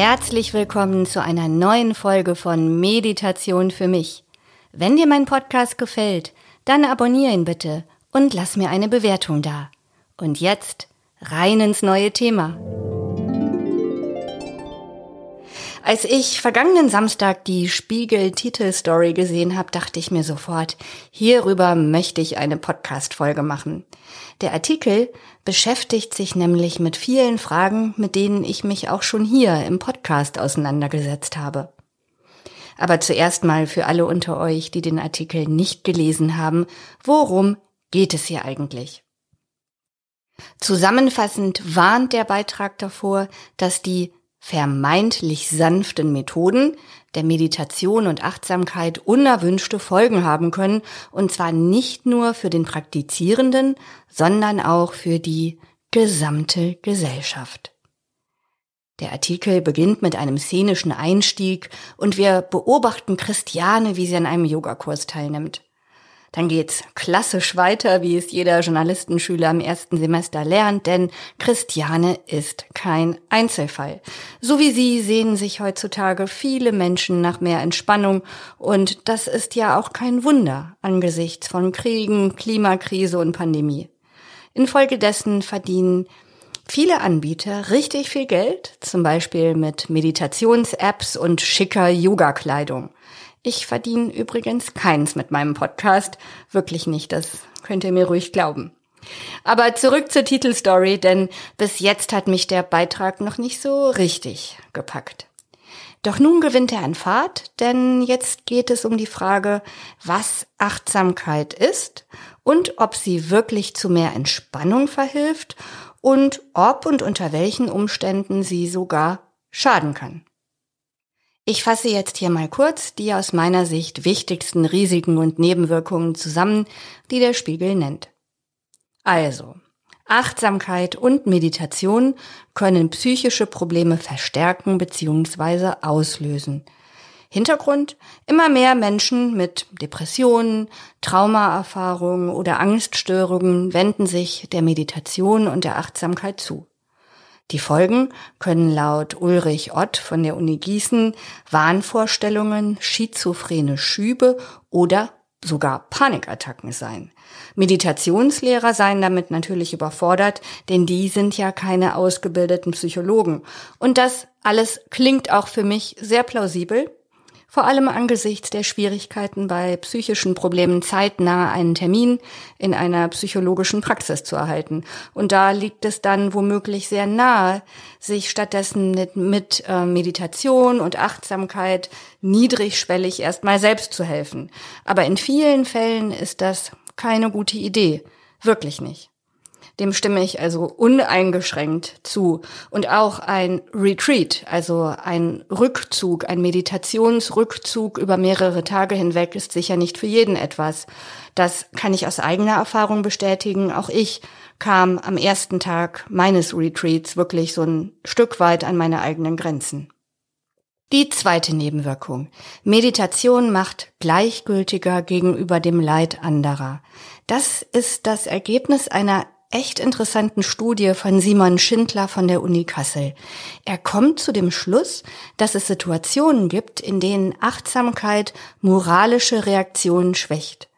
Herzlich willkommen zu einer neuen Folge von Meditation für mich. Wenn dir mein Podcast gefällt, dann abonniere ihn bitte und lass mir eine Bewertung da. Und jetzt rein ins neue Thema. Als ich vergangenen Samstag die Spiegel-Titelstory gesehen habe, dachte ich mir sofort, hierüber möchte ich eine Podcast-Folge machen. Der Artikel beschäftigt sich nämlich mit vielen Fragen, mit denen ich mich auch schon hier im Podcast auseinandergesetzt habe. Aber zuerst mal für alle unter euch, die den Artikel nicht gelesen haben, worum geht es hier eigentlich? Zusammenfassend warnt der Beitrag davor, dass die vermeintlich sanften Methoden der Meditation und Achtsamkeit unerwünschte Folgen haben können, und zwar nicht nur für den Praktizierenden, sondern auch für die gesamte Gesellschaft. Der Artikel beginnt mit einem szenischen Einstieg und wir beobachten Christiane, wie sie an einem Yogakurs teilnimmt. Dann geht's klassisch weiter, wie es jeder Journalistenschüler im ersten Semester lernt, denn Christiane ist kein Einzelfall. So wie sie sehen sich heutzutage viele Menschen nach mehr Entspannung und das ist ja auch kein Wunder angesichts von Kriegen, Klimakrise und Pandemie. Infolgedessen verdienen viele Anbieter richtig viel Geld, zum Beispiel mit Meditations-Apps und schicker Yoga-Kleidung. Ich verdiene übrigens keins mit meinem Podcast. Wirklich nicht, das könnt ihr mir ruhig glauben. Aber zurück zur Titelstory, denn bis jetzt hat mich der Beitrag noch nicht so richtig gepackt. Doch nun gewinnt er an Fahrt, denn jetzt geht es um die Frage, was Achtsamkeit ist und ob sie wirklich zu mehr Entspannung verhilft und ob und unter welchen Umständen sie sogar schaden kann. Ich fasse jetzt hier mal kurz die aus meiner Sicht wichtigsten Risiken und Nebenwirkungen zusammen, die der Spiegel nennt. Also, Achtsamkeit und Meditation können psychische Probleme verstärken bzw. auslösen. Hintergrund? Immer mehr Menschen mit Depressionen, Traumaerfahrungen oder Angststörungen wenden sich der Meditation und der Achtsamkeit zu. Die Folgen können laut Ulrich Ott von der Uni Gießen Wahnvorstellungen, schizophrene Schübe oder sogar Panikattacken sein. Meditationslehrer seien damit natürlich überfordert, denn die sind ja keine ausgebildeten Psychologen. Und das alles klingt auch für mich sehr plausibel, vor allem angesichts der Schwierigkeiten bei psychischen Problemen zeitnah einen Termin in einer psychologischen Praxis zu erhalten. Und da liegt es dann womöglich sehr nahe, sich stattdessen mit, mit äh, Meditation und Achtsamkeit niedrigschwellig erstmal selbst zu helfen. Aber in vielen Fällen ist das keine gute Idee. Wirklich nicht. Dem stimme ich also uneingeschränkt zu. Und auch ein Retreat, also ein Rückzug, ein Meditationsrückzug über mehrere Tage hinweg ist sicher nicht für jeden etwas. Das kann ich aus eigener Erfahrung bestätigen. Auch ich kam am ersten Tag meines Retreats wirklich so ein Stück weit an meine eigenen Grenzen. Die zweite Nebenwirkung. Meditation macht gleichgültiger gegenüber dem Leid anderer. Das ist das Ergebnis einer echt interessanten Studie von Simon Schindler von der Uni Kassel. Er kommt zu dem Schluss, dass es Situationen gibt, in denen Achtsamkeit moralische Reaktionen schwächt.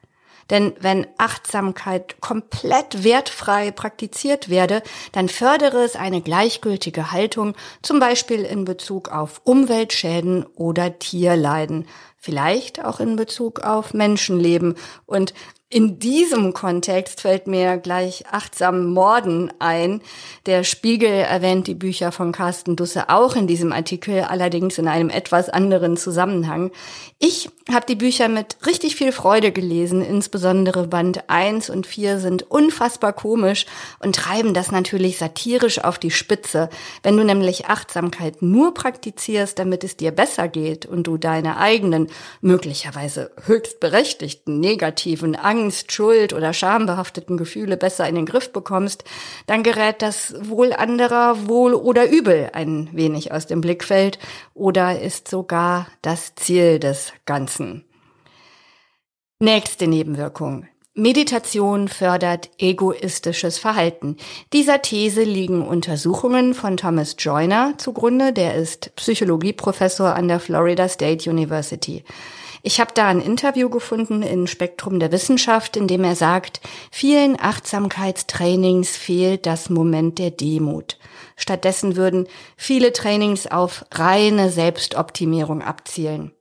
Denn wenn Achtsamkeit komplett wertfrei praktiziert werde, dann fördere es eine gleichgültige Haltung, zum Beispiel in Bezug auf Umweltschäden oder Tierleiden, vielleicht auch in Bezug auf Menschenleben. Und in diesem Kontext fällt mir gleich achtsam Morden ein. Der Spiegel erwähnt die Bücher von Carsten Dusse auch in diesem Artikel, allerdings in einem etwas anderen Zusammenhang. Ich habe die Bücher mit richtig viel Freude gelesen, insbesondere Band 1 und 4 sind unfassbar komisch und treiben das natürlich satirisch auf die Spitze. Wenn du nämlich Achtsamkeit nur praktizierst, damit es dir besser geht und du deine eigenen, möglicherweise höchst berechtigten negativen Angst Angst, Schuld oder schambehafteten Gefühle besser in den Griff bekommst, dann gerät das Wohl anderer wohl oder übel ein wenig aus dem Blickfeld oder ist sogar das Ziel des Ganzen. Nächste Nebenwirkung. Meditation fördert egoistisches Verhalten. Dieser These liegen Untersuchungen von Thomas Joyner zugrunde, der ist Psychologieprofessor an der Florida State University. Ich habe da ein Interview gefunden in Spektrum der Wissenschaft, in dem er sagt, vielen Achtsamkeitstrainings fehlt das Moment der Demut. Stattdessen würden viele Trainings auf reine Selbstoptimierung abzielen.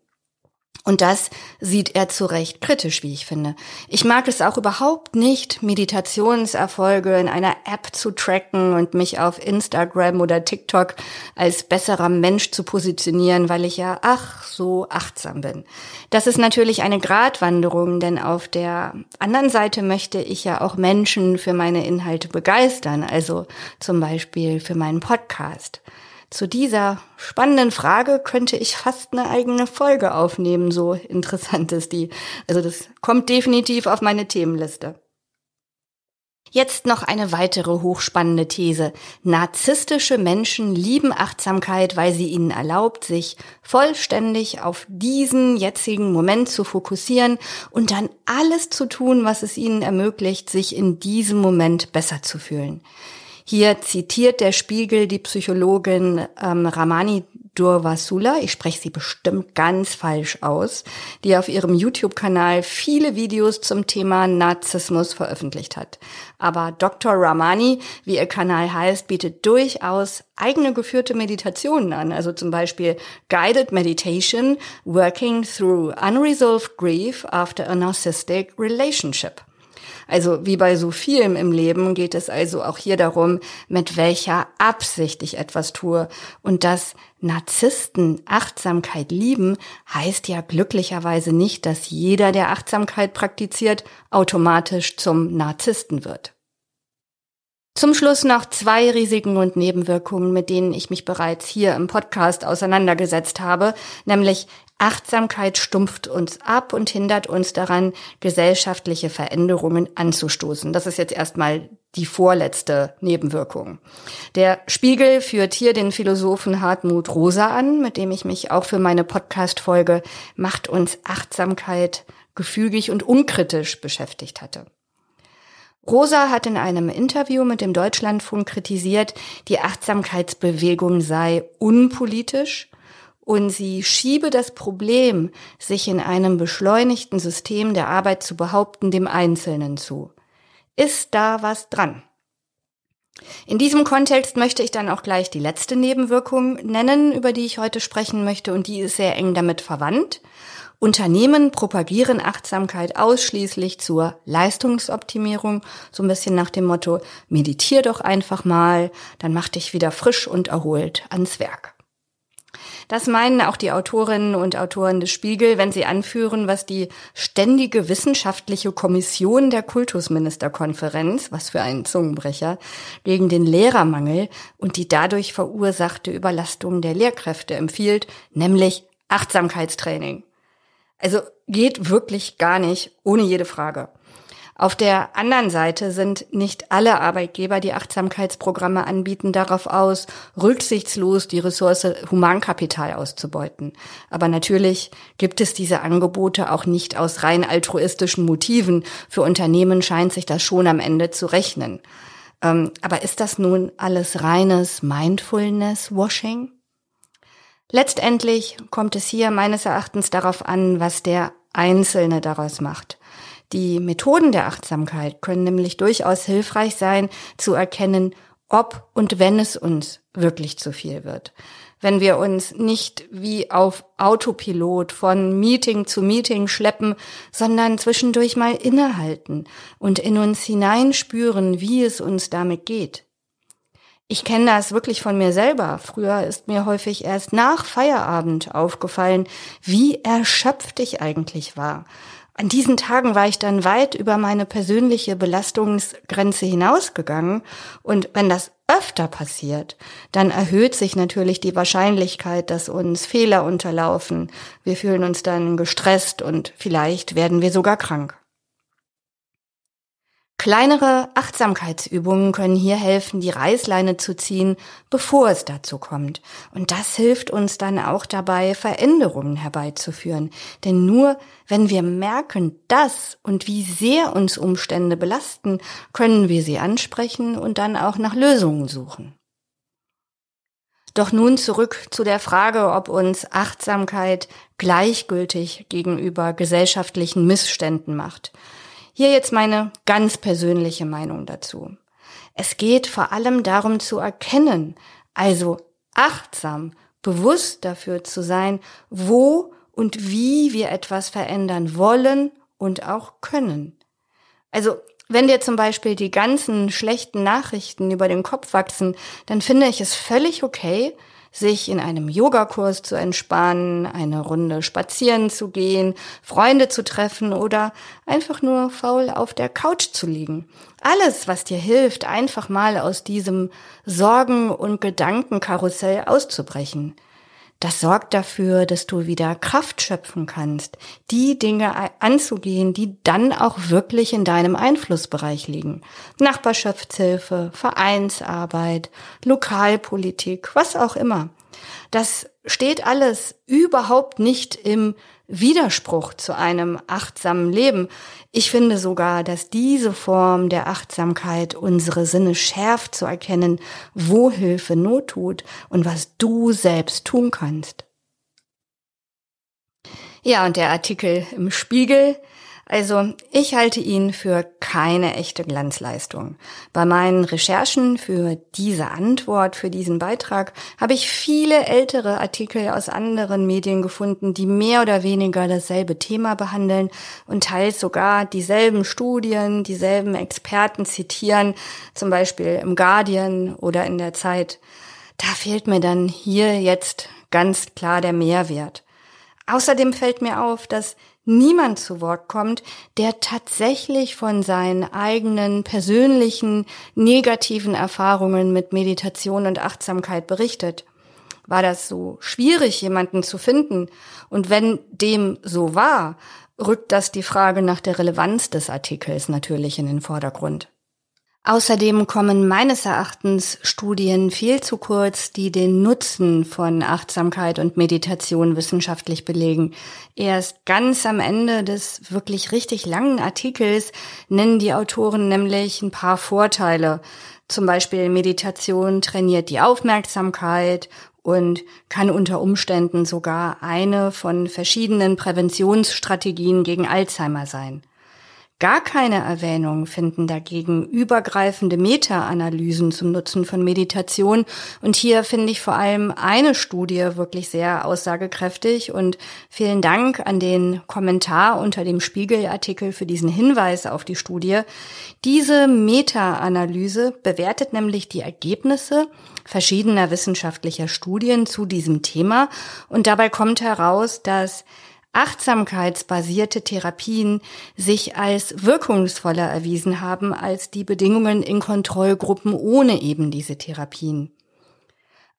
Und das sieht er zu Recht kritisch, wie ich finde. Ich mag es auch überhaupt nicht, Meditationserfolge in einer App zu tracken und mich auf Instagram oder TikTok als besserer Mensch zu positionieren, weil ich ja, ach, so achtsam bin. Das ist natürlich eine Gratwanderung, denn auf der anderen Seite möchte ich ja auch Menschen für meine Inhalte begeistern, also zum Beispiel für meinen Podcast. Zu dieser spannenden Frage könnte ich fast eine eigene Folge aufnehmen, so interessant ist die. Also das kommt definitiv auf meine Themenliste. Jetzt noch eine weitere hochspannende These. Narzisstische Menschen lieben Achtsamkeit, weil sie ihnen erlaubt, sich vollständig auf diesen jetzigen Moment zu fokussieren und dann alles zu tun, was es ihnen ermöglicht, sich in diesem Moment besser zu fühlen. Hier zitiert der Spiegel die Psychologin ähm, Ramani Durvasula, ich spreche sie bestimmt ganz falsch aus, die auf ihrem YouTube-Kanal viele Videos zum Thema Narzissmus veröffentlicht hat. Aber Dr. Ramani, wie ihr Kanal heißt, bietet durchaus eigene geführte Meditationen an, also zum Beispiel Guided Meditation, Working Through Unresolved Grief After a Narcissistic Relationship. Also wie bei so vielem im Leben geht es also auch hier darum, mit welcher Absicht ich etwas tue. Und dass Narzissten Achtsamkeit lieben, heißt ja glücklicherweise nicht, dass jeder, der Achtsamkeit praktiziert, automatisch zum Narzissten wird. Zum Schluss noch zwei Risiken und Nebenwirkungen, mit denen ich mich bereits hier im Podcast auseinandergesetzt habe, nämlich Achtsamkeit stumpft uns ab und hindert uns daran, gesellschaftliche Veränderungen anzustoßen. Das ist jetzt erstmal die vorletzte Nebenwirkung. Der Spiegel führt hier den Philosophen Hartmut Rosa an, mit dem ich mich auch für meine Podcast-Folge Macht uns Achtsamkeit gefügig und unkritisch beschäftigt hatte. Rosa hat in einem Interview mit dem Deutschlandfunk kritisiert, die Achtsamkeitsbewegung sei unpolitisch und sie schiebe das Problem, sich in einem beschleunigten System der Arbeit zu behaupten, dem Einzelnen zu. Ist da was dran? In diesem Kontext möchte ich dann auch gleich die letzte Nebenwirkung nennen, über die ich heute sprechen möchte, und die ist sehr eng damit verwandt. Unternehmen propagieren Achtsamkeit ausschließlich zur Leistungsoptimierung, so ein bisschen nach dem Motto, meditier doch einfach mal, dann mach dich wieder frisch und erholt ans Werk. Das meinen auch die Autorinnen und Autoren des Spiegel, wenn sie anführen, was die ständige wissenschaftliche Kommission der Kultusministerkonferenz, was für ein Zungenbrecher, gegen den Lehrermangel und die dadurch verursachte Überlastung der Lehrkräfte empfiehlt, nämlich Achtsamkeitstraining. Also geht wirklich gar nicht, ohne jede Frage. Auf der anderen Seite sind nicht alle Arbeitgeber, die Achtsamkeitsprogramme anbieten, darauf aus, rücksichtslos die Ressource Humankapital auszubeuten. Aber natürlich gibt es diese Angebote auch nicht aus rein altruistischen Motiven. Für Unternehmen scheint sich das schon am Ende zu rechnen. Ähm, aber ist das nun alles reines Mindfulness-Washing? Letztendlich kommt es hier meines Erachtens darauf an, was der Einzelne daraus macht. Die Methoden der Achtsamkeit können nämlich durchaus hilfreich sein, zu erkennen, ob und wenn es uns wirklich zu viel wird. Wenn wir uns nicht wie auf Autopilot von Meeting zu Meeting schleppen, sondern zwischendurch mal innehalten und in uns hineinspüren, wie es uns damit geht. Ich kenne das wirklich von mir selber. Früher ist mir häufig erst nach Feierabend aufgefallen, wie erschöpft ich eigentlich war an diesen Tagen war ich dann weit über meine persönliche Belastungsgrenze hinausgegangen. Und wenn das öfter passiert, dann erhöht sich natürlich die Wahrscheinlichkeit, dass uns Fehler unterlaufen. Wir fühlen uns dann gestresst und vielleicht werden wir sogar krank. Kleinere Achtsamkeitsübungen können hier helfen, die Reißleine zu ziehen, bevor es dazu kommt. Und das hilft uns dann auch dabei, Veränderungen herbeizuführen. Denn nur wenn wir merken, dass und wie sehr uns Umstände belasten, können wir sie ansprechen und dann auch nach Lösungen suchen. Doch nun zurück zu der Frage, ob uns Achtsamkeit gleichgültig gegenüber gesellschaftlichen Missständen macht. Hier jetzt meine ganz persönliche Meinung dazu. Es geht vor allem darum zu erkennen, also achtsam, bewusst dafür zu sein, wo und wie wir etwas verändern wollen und auch können. Also wenn dir zum Beispiel die ganzen schlechten Nachrichten über den Kopf wachsen, dann finde ich es völlig okay, sich in einem Yogakurs zu entspannen, eine Runde spazieren zu gehen, Freunde zu treffen oder einfach nur faul auf der Couch zu liegen. Alles, was dir hilft, einfach mal aus diesem Sorgen- und Gedankenkarussell auszubrechen. Das sorgt dafür, dass du wieder Kraft schöpfen kannst, die Dinge anzugehen, die dann auch wirklich in deinem Einflussbereich liegen. Nachbarschaftshilfe, Vereinsarbeit, Lokalpolitik, was auch immer. Das steht alles überhaupt nicht im Widerspruch zu einem achtsamen Leben. Ich finde sogar, dass diese Form der Achtsamkeit unsere Sinne schärft zu erkennen, wo Hilfe Not tut und was du selbst tun kannst. Ja, und der Artikel im Spiegel also ich halte ihn für keine echte Glanzleistung. Bei meinen Recherchen für diese Antwort, für diesen Beitrag, habe ich viele ältere Artikel aus anderen Medien gefunden, die mehr oder weniger dasselbe Thema behandeln und teils sogar dieselben Studien, dieselben Experten zitieren, zum Beispiel im Guardian oder in der Zeit. Da fehlt mir dann hier jetzt ganz klar der Mehrwert. Außerdem fällt mir auf, dass niemand zu Wort kommt, der tatsächlich von seinen eigenen persönlichen negativen Erfahrungen mit Meditation und Achtsamkeit berichtet. War das so schwierig, jemanden zu finden? Und wenn dem so war, rückt das die Frage nach der Relevanz des Artikels natürlich in den Vordergrund. Außerdem kommen meines Erachtens Studien viel zu kurz, die den Nutzen von Achtsamkeit und Meditation wissenschaftlich belegen. Erst ganz am Ende des wirklich richtig langen Artikels nennen die Autoren nämlich ein paar Vorteile. Zum Beispiel Meditation trainiert die Aufmerksamkeit und kann unter Umständen sogar eine von verschiedenen Präventionsstrategien gegen Alzheimer sein. Gar keine Erwähnung finden dagegen übergreifende Meta-Analysen zum Nutzen von Meditation. Und hier finde ich vor allem eine Studie wirklich sehr aussagekräftig. Und vielen Dank an den Kommentar unter dem Spiegelartikel für diesen Hinweis auf die Studie. Diese Meta-Analyse bewertet nämlich die Ergebnisse verschiedener wissenschaftlicher Studien zu diesem Thema. Und dabei kommt heraus, dass achtsamkeitsbasierte Therapien sich als wirkungsvoller erwiesen haben als die Bedingungen in Kontrollgruppen ohne eben diese Therapien.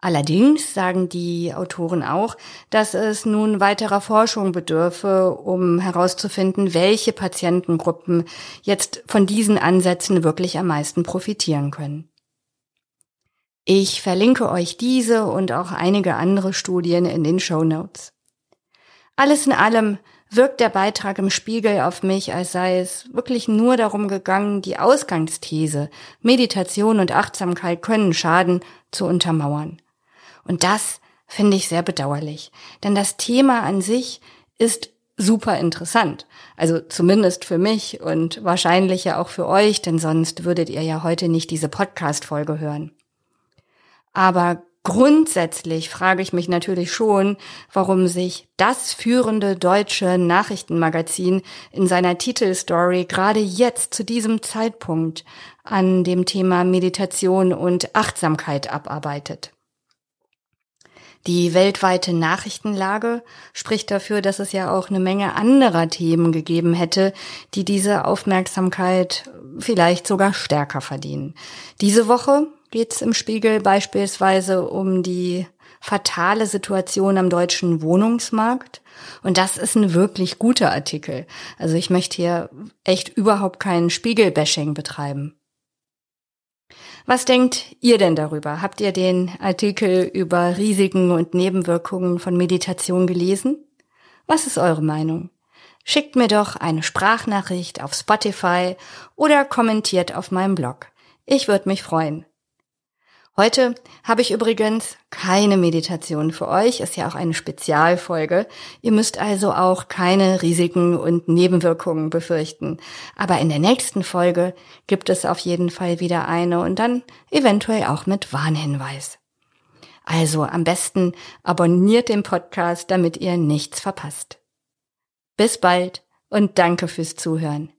Allerdings sagen die Autoren auch, dass es nun weiterer Forschung bedürfe, um herauszufinden, welche Patientengruppen jetzt von diesen Ansätzen wirklich am meisten profitieren können. Ich verlinke euch diese und auch einige andere Studien in den Show Notes. Alles in allem wirkt der Beitrag im Spiegel auf mich, als sei es wirklich nur darum gegangen, die Ausgangsthese Meditation und Achtsamkeit können schaden zu untermauern. Und das finde ich sehr bedauerlich, denn das Thema an sich ist super interessant. Also zumindest für mich und wahrscheinlich ja auch für euch, denn sonst würdet ihr ja heute nicht diese Podcast-Folge hören. Aber Grundsätzlich frage ich mich natürlich schon, warum sich das führende deutsche Nachrichtenmagazin in seiner Titelstory gerade jetzt zu diesem Zeitpunkt an dem Thema Meditation und Achtsamkeit abarbeitet. Die weltweite Nachrichtenlage spricht dafür, dass es ja auch eine Menge anderer Themen gegeben hätte, die diese Aufmerksamkeit vielleicht sogar stärker verdienen. Diese Woche geht es im Spiegel beispielsweise um die fatale Situation am deutschen Wohnungsmarkt. Und das ist ein wirklich guter Artikel. Also ich möchte hier echt überhaupt keinen Spiegelbashing betreiben. Was denkt ihr denn darüber? Habt ihr den Artikel über Risiken und Nebenwirkungen von Meditation gelesen? Was ist eure Meinung? Schickt mir doch eine Sprachnachricht auf Spotify oder kommentiert auf meinem Blog. Ich würde mich freuen. Heute habe ich übrigens keine Meditation für euch, ist ja auch eine Spezialfolge. Ihr müsst also auch keine Risiken und Nebenwirkungen befürchten. Aber in der nächsten Folge gibt es auf jeden Fall wieder eine und dann eventuell auch mit Warnhinweis. Also am besten abonniert den Podcast, damit ihr nichts verpasst. Bis bald und danke fürs Zuhören.